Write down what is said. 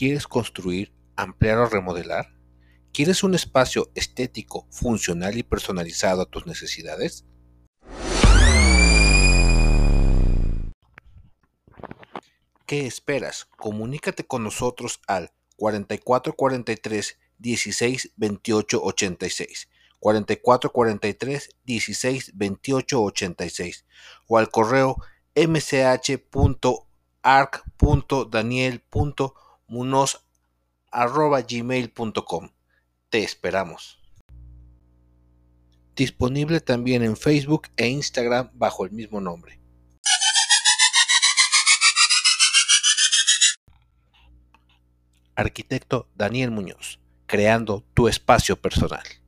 ¿Quieres construir, ampliar o remodelar? ¿Quieres un espacio estético, funcional y personalizado a tus necesidades? ¿Qué esperas? Comunícate con nosotros al 4443 16 28 86, 4443 16 28 86 o al correo mch.arc.daniel.munoz.gmail.com. Te esperamos. Disponible también en Facebook e Instagram bajo el mismo nombre. Arquitecto Daniel Muñoz, creando tu espacio personal.